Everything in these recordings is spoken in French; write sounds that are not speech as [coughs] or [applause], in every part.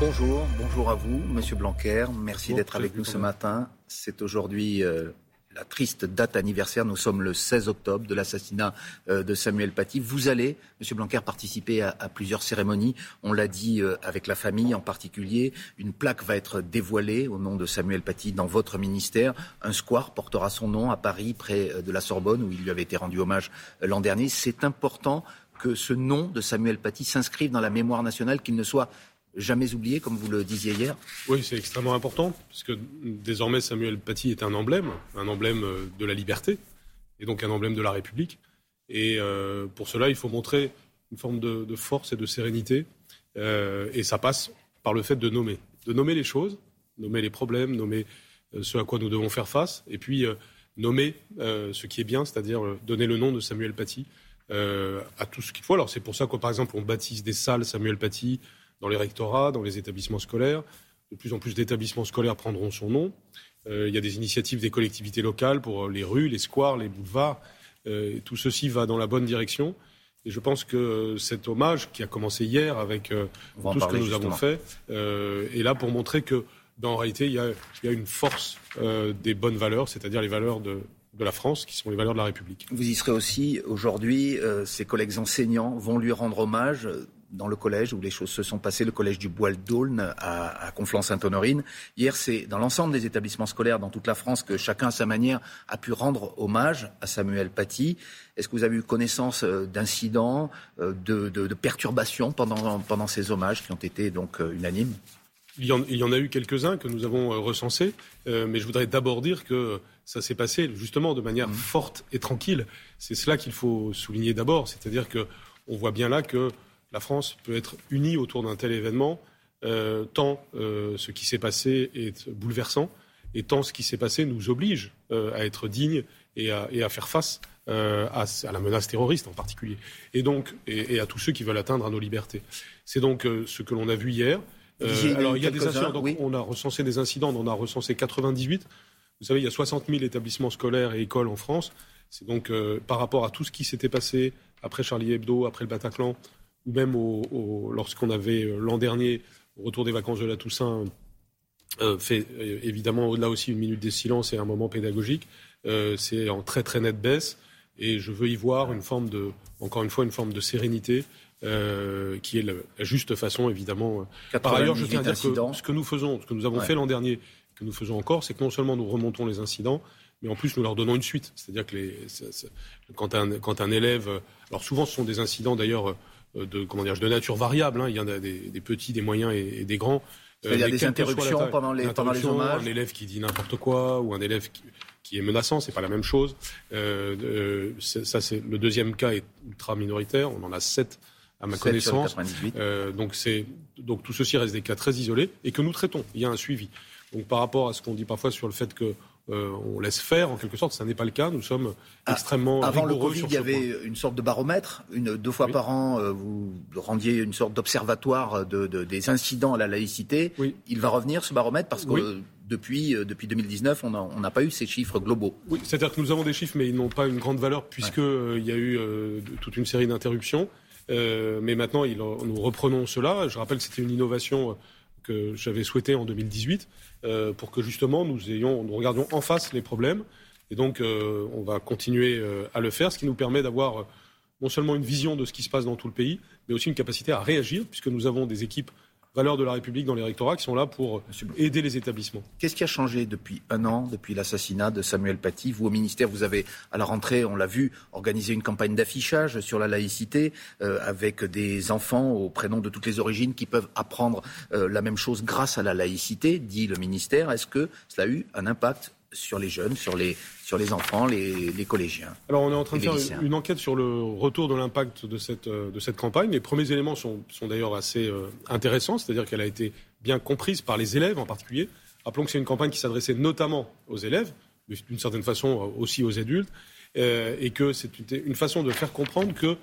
Bonjour, bonjour à vous, Monsieur Blanquer. Merci d'être avec nous ce matin. C'est aujourd'hui euh, la triste date anniversaire. Nous sommes le 16 octobre de l'assassinat euh, de Samuel Paty. Vous allez, Monsieur Blanquer, participer à, plusieurs cérémonies. On l'a dit euh, avec la famille en particulier. Une plaque va être dévoilée au nom de Samuel Paty dans votre ministère. Un square portera son nom à Paris, près de la Sorbonne, où il lui avait été rendu hommage l'an dernier. C'est important que ce nom de Samuel Paty s'inscrive dans la mémoire nationale, qu'il ne soit jamais oublié, comme vous le disiez hier Oui, c'est extrêmement important, puisque désormais Samuel Paty est un emblème, un emblème euh, de la liberté, et donc un emblème de la République. Et euh, pour cela, il faut montrer une forme de, force et de sérénité, euh, et ça passe par le fait de nommer, de nommer les choses, nommer les problèmes, nommer ce à quoi nous devons faire face, et puis nommer ce qui est bien, c'est-à-dire donner le nom de Samuel Paty à tout ce qu'il faut. Alors c'est pour ça que, par exemple, on baptise des salles Samuel Paty, dans les rectorats, dans les établissements scolaires. De plus en plus d'établissements scolaires prendront son nom. Euh, il y a des initiatives des collectivités locales pour les rues, les squares, les boulevards. Euh, tout ceci va dans la bonne direction. Et je pense que cet hommage qui a commencé hier avec euh, tout ce que nous avons fait est là pour montrer que, ben, en réalité, il y a, une force des bonnes valeurs, c'est-à-dire les valeurs de, de la France, qui sont les valeurs de la République. Vous y serez aussi aujourd'hui. ses collègues enseignants vont lui rendre hommage dans le collège où les choses se sont passées, le collège du Bois d'Aulne à, à Conflans-Sainte-Honorine. Hier, c'est dans l'ensemble des établissements scolaires dans toute la France que chacun à sa manière a pu rendre hommage à Samuel Paty. Est-ce que vous avez eu connaissance euh, d'incidents, euh, de, de, perturbations pendant, pendant ces hommages qui ont été donc euh, unanimes? Il y, en, il y, en, a eu quelques-uns que nous avons recensés, mais je voudrais d'abord dire que ça s'est passé justement de manière mmh. forte et tranquille. C'est cela qu'il faut souligner d'abord, c'est-à-dire que on voit bien là que la France peut être unie autour d'un tel événement, euh, tant euh, ce qui s'est passé est bouleversant, et tant ce qui s'est passé nous oblige euh, à être dignes et à, faire face à, la menace terroriste en particulier, et donc et, à tous ceux qui veulent atteindre à nos libertés. C'est donc ce que l'on a vu hier. alors il y a des incidents. On a recensé des incidents. On a recensé 98. Vous savez, il y a 60 000 établissements scolaires et écoles en France. C'est donc par rapport à tout ce qui s'était passé après Charlie Hebdo, après le Bataclan, ou même lorsqu'on avait euh, l'an dernier, au retour des vacances de la Toussaint, euh, fait euh, évidemment là aussi une minute des silences et un moment pédagogique. c'est en très très nette baisse et je veux y voir une forme de, encore une fois, une forme de sérénité qui est la, juste façon évidemment. Par ailleurs, je tiens à dire que ce que nous faisons, ce que nous avons fait l'an dernier, que nous faisons encore, c'est que non seulement nous remontons les incidents, mais en plus nous leur donnons une suite. C'est-à-dire que les, quand, un, quand un élève, alors souvent ce sont des incidents d'ailleurs de, comment dire, de nature variable. Hein. Il y en a des, des, petits, des moyens et, des grands. il y a euh, des interruptions pendant les, pendant les hommages. Un élève qui dit n'importe quoi ou un élève qui, qui est menaçant, c'est pas la même chose. Euh, euh ça, c'est le deuxième cas est ultra minoritaire. On en a sept à ma connaissance. Euh, donc c'est donc tout ceci reste des cas très isolés et que nous traitons. Il y a un suivi. Donc par rapport à ce qu'on dit parfois sur le fait que euh, on laisse faire en quelque sorte. Ça n'est pas le cas. Nous sommes ah, extrêmement Avant le Covid, il y avait une sorte de baromètre. Une, deux fois par an, euh, vous rendiez une sorte d'observatoire de, des incidents à la laïcité. Il va revenir ce baromètre parce que depuis, euh, depuis 2019, on n'a pas eu ces chiffres globaux. Oui, c'est-à-dire que nous avons des chiffres, mais ils n'ont pas une grande valeur puisqu'il y a eu toute une série d'interruptions. mais maintenant, nous reprenons cela. Je rappelle que c'était une innovation que j'avais souhaité en 2018 euh, pour que justement nous ayons, nous regardions en face les problèmes. Et donc, euh, on va continuer euh, à le faire, ce qui nous permet d'avoir non seulement une vision de ce qui se passe dans tout le pays, mais aussi une capacité à réagir, puisque nous avons des équipes valeurs de la République dans les rectorats qui sont là pour aider les établissements. Qu'est-ce qui a changé depuis un an, depuis l'assassinat de Samuel Paty Vous, au ministère, vous avez, à la rentrée, on l'a vu, organisé une campagne d'affichage sur la laïcité euh, avec des enfants au prénom de toutes les origines qui peuvent apprendre euh, la même chose grâce à la laïcité, dit le ministère. Est-ce que cela a eu un impact sur les jeunes, sur les, sur les enfants, les, collégiens. Alors on est en train de faire une enquête sur le retour de l'impact de cette, euh, de cette campagne. Les premiers éléments sont, sont d'ailleurs assez euh, intéressants, c'est-à-dire qu'elle a été bien comprise par les élèves en particulier. Rappelons que c'est une campagne qui s'adressait notamment aux élèves, mais d'une certaine façon euh, aussi aux adultes, et que c'est une façon de faire comprendre que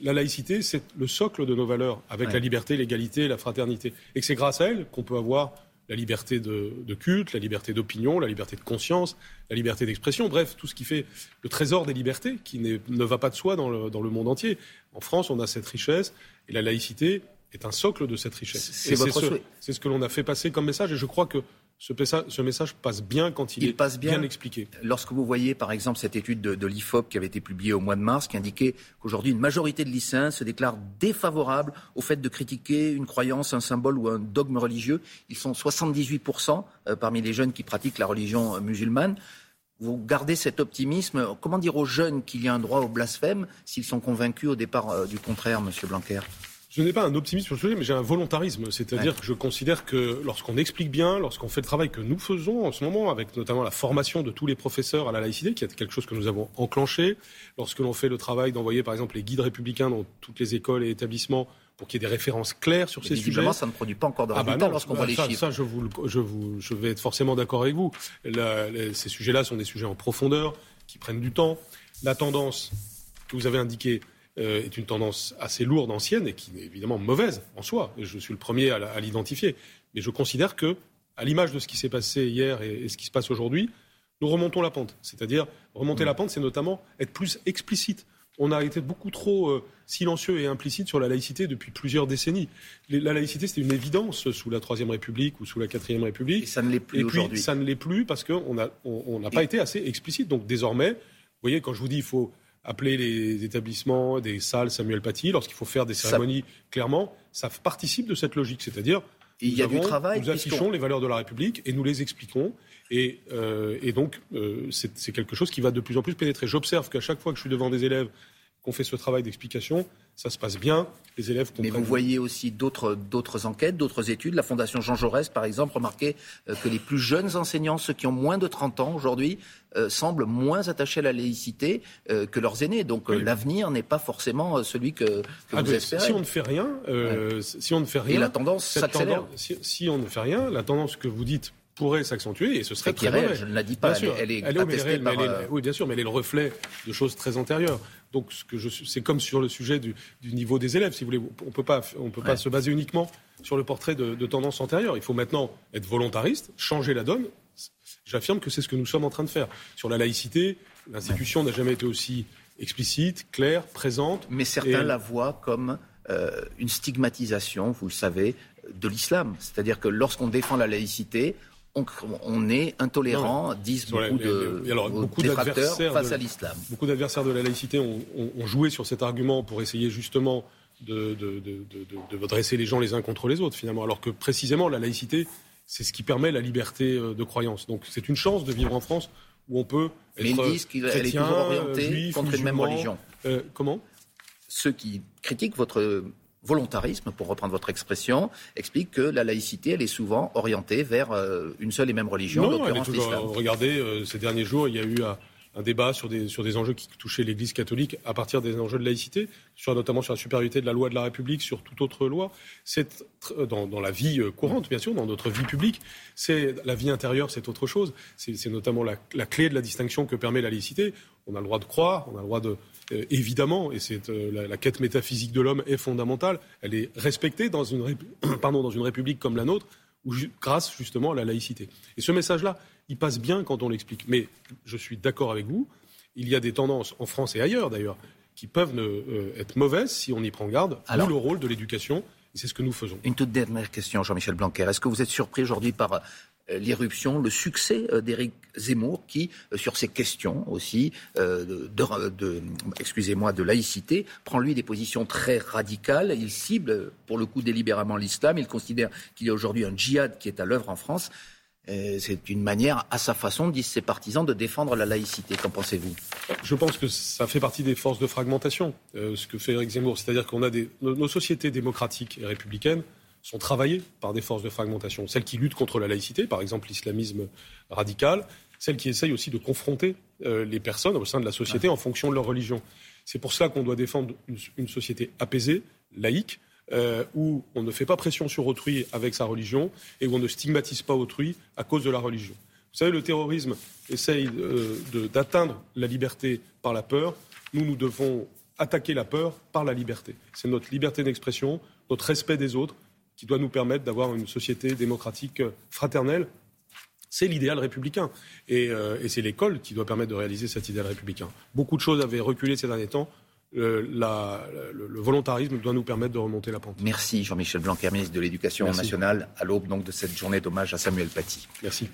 la laïcité, c'est le socle de nos valeurs, avec la liberté, l'égalité, la fraternité, et que c'est grâce à elle qu'on peut avoir la liberté de, culte, la liberté d'opinion, la liberté de conscience, la liberté d'expression, bref, tout ce qui fait le trésor des libertés, qui ne va pas de soi dans le, monde entier. En France, on a cette richesse, et la laïcité est un socle de cette richesse. C'est votre ce, C'est ce que l'on a fait passer comme message, et je crois que ce message, passe bien quand il, est passe bien, expliqué. Lorsque vous voyez, par exemple, cette étude de, de l'IFOP qui avait été publiée au mois de mars, qui indiquait qu'aujourd'hui, une majorité de lycéens se déclarent défavorables au fait de critiquer une croyance, un symbole ou un dogme religieux. Ils sont 78% euh, parmi les jeunes qui pratiquent la religion musulmane. Vous gardez cet optimisme. Comment dire aux jeunes qu'il y a un droit au blasphème s'ils sont convaincus au départ euh, du contraire, Monsieur Blanquer? Je n'ai pas un optimisme sur le sujet, mais j'ai un volontarisme. C'est-à-dire que je considère que lorsqu'on explique bien, lorsqu'on fait le travail que nous faisons en ce moment, avec notamment la formation de tous les professeurs à la laïcité, qui est quelque chose que nous avons enclenché, lorsque l'on fait le travail d'envoyer par exemple les guides républicains dans toutes les écoles et établissements pour qu'il y ait des références claires sur ces sujets. ça ne produit pas encore de ah bah résultats lorsqu'on voit les ça, chiffres. Ça, je, vous, je, vous, je vais être forcément d'accord avec vous. ces sujets-là sont des sujets en profondeur, qui prennent du temps. La tendance que vous avez indiquée, euh, est une tendance assez lourde, ancienne, et qui est évidemment mauvaise en soi. Je suis le premier à l'identifier. Mais je considère que, à l'image de ce qui s'est passé hier et, ce qui se passe aujourd'hui, nous remontons la pente. C'est-à-dire, remonter la pente, c'est notamment être plus explicite. On a été beaucoup trop euh, silencieux et implicite sur la laïcité depuis plusieurs décennies. la laïcité, c'était une évidence sous la Troisième République ou sous la Quatrième République. Et ça ne l'est plus aujourd'hui. Ça ne l'est plus parce qu'on n'a on, pas été assez explicite. Donc désormais, vous voyez, quand je vous dis il faut appeler les établissements, des salles Samuel Paty, lorsqu'il faut faire des cérémonies, clairement, ça participe de cette logique. C'est-à-dire, il y a du travail. Nous affichons les valeurs de la République et nous les expliquons. Et, euh, et donc, euh, c'est quelque chose qui va de plus en plus pénétrer. J'observe qu'à chaque fois que je suis devant des élèves qu'on fait ce travail d'explication, ça se passe bien, les élèves comprennent. Mais vous voyez aussi d'autres enquêtes, d'autres études. La Fondation Jean Jaurès, par exemple, remarquait euh, que les plus jeunes enseignants, ceux qui ont moins de 30 ans aujourd'hui, euh, semblent moins attachés à la laïcité euh, que leurs aînés. Donc l'avenir n'est pas forcément celui que, ah, vous espérez. Si on ne fait rien, si on ne fait rien, et la tendance s'accélère. si, on ne fait rien, la tendance que vous dites pourrait s'accentuer et ce serait très mauvais. Je ne la dis pas, elle, est, elle est, par... oui, bien sûr, mais elle est le reflet de choses très antérieures. Donc, c'est comme sur le sujet du, niveau des élèves, si vous voulez. On peut pas, on peut pas se baser uniquement sur le portrait de, de tendance antérieure. Il faut maintenant être volontariste, changer la donne. J'affirme que c'est ce que nous sommes en train de faire. Sur la laïcité, l'institution n'a jamais été aussi explicite, claire, présente. Mais certains la voient comme euh, une stigmatisation, vous le savez, de l'islam. C'est-à-dire que lorsqu'on défend la laïcité, on, est intolérant, disent beaucoup de alors, beaucoup face à l'islam. Beaucoup d'adversaires de la laïcité ont, joué sur cet argument pour essayer justement de, dresser les gens les uns contre les autres, finalement, alors que précisément la laïcité, c'est ce qui permet la liberté euh, de croyance. Donc c'est une chance de vivre en France où on peut être Mais ils disent qu'elle est toujours orientée contre une même religion. Euh, comment? Ceux qui critiquent votre volontarisme, pour reprendre votre expression, explique que la laïcité, elle est souvent orientée vers euh, une seule et même religion, non, elle Regardez, euh, ces derniers jours, il y a eu un, débat sur des, sur des enjeux qui touchaient l'Église catholique à partir des enjeux de laïcité, sur, notamment sur la supériorité de la loi de la République sur toute autre loi. C'est dans, dans, la vie euh, courante, bien sûr, dans notre vie publique. C'est la vie intérieure, c'est autre chose. C'est notamment la, la clé de la distinction que permet la laïcité. On a le droit de croire, on a le droit de euh, évidemment, et euh, la, quête métaphysique de l'homme est fondamentale. Elle est respectée dans une, [coughs] pardon, dans une république comme la nôtre, où, grâce justement à la laïcité. Et ce message-là, il passe bien quand on l'explique. Mais je suis d'accord avec vous. Il y a des tendances en France et ailleurs d'ailleurs qui peuvent euh, être mauvaises si on y prend garde. Alors, le rôle de l'éducation. C'est ce que nous faisons. Une toute dernière question, Jean-Michel Blanquer. Est-ce que vous êtes surpris aujourd'hui par l'irruption, le succès euh, d'Éric Zemmour, qui, euh, sur ces questions aussi de, excusez-moi, de laïcité, prend lui des positions très radicales. Il cible, pour le coup, délibérément l'islam. Il considère qu'il y a aujourd'hui un djihad qui est à l'œuvre en France. C'est une manière, à sa façon, disent ses partisans, de défendre la laïcité. Qu'en pensez-vous? Je pense que ça fait partie des forces de fragmentation, ce que fait Éric Zemmour. C'est-à-dire qu'on a des, nos sociétés démocratiques et républicaines sont travaillées par des forces de fragmentation. Celles qui luttent contre la laïcité, par exemple l'islamisme radical, celles qui essayent aussi de confronter euh, les personnes au sein de la société en fonction de leur religion. C'est pour cela qu'on doit défendre une, société apaisée, laïque, euh, où on ne fait pas pression sur autrui avec sa religion et où on ne stigmatise pas autrui à cause de la religion. Vous savez, le terrorisme essaye euh, d'atteindre la liberté par la peur. Nous, nous devons attaquer la peur par la liberté. C'est notre liberté d'expression, notre respect des autres, qui doit nous permettre d'avoir une société démocratique euh, fraternelle. C'est l'idéal républicain. Euh, et, c'est l'école qui doit permettre de réaliser cet idéal républicain. Beaucoup de choses avaient reculé ces derniers temps. le, le, volontarisme doit nous permettre de remonter la pente. Merci Jean-Michel Blanquer, ministre de l'Éducation nationale, à l'aube donc de cette journée d'hommage à Samuel Paty. Merci.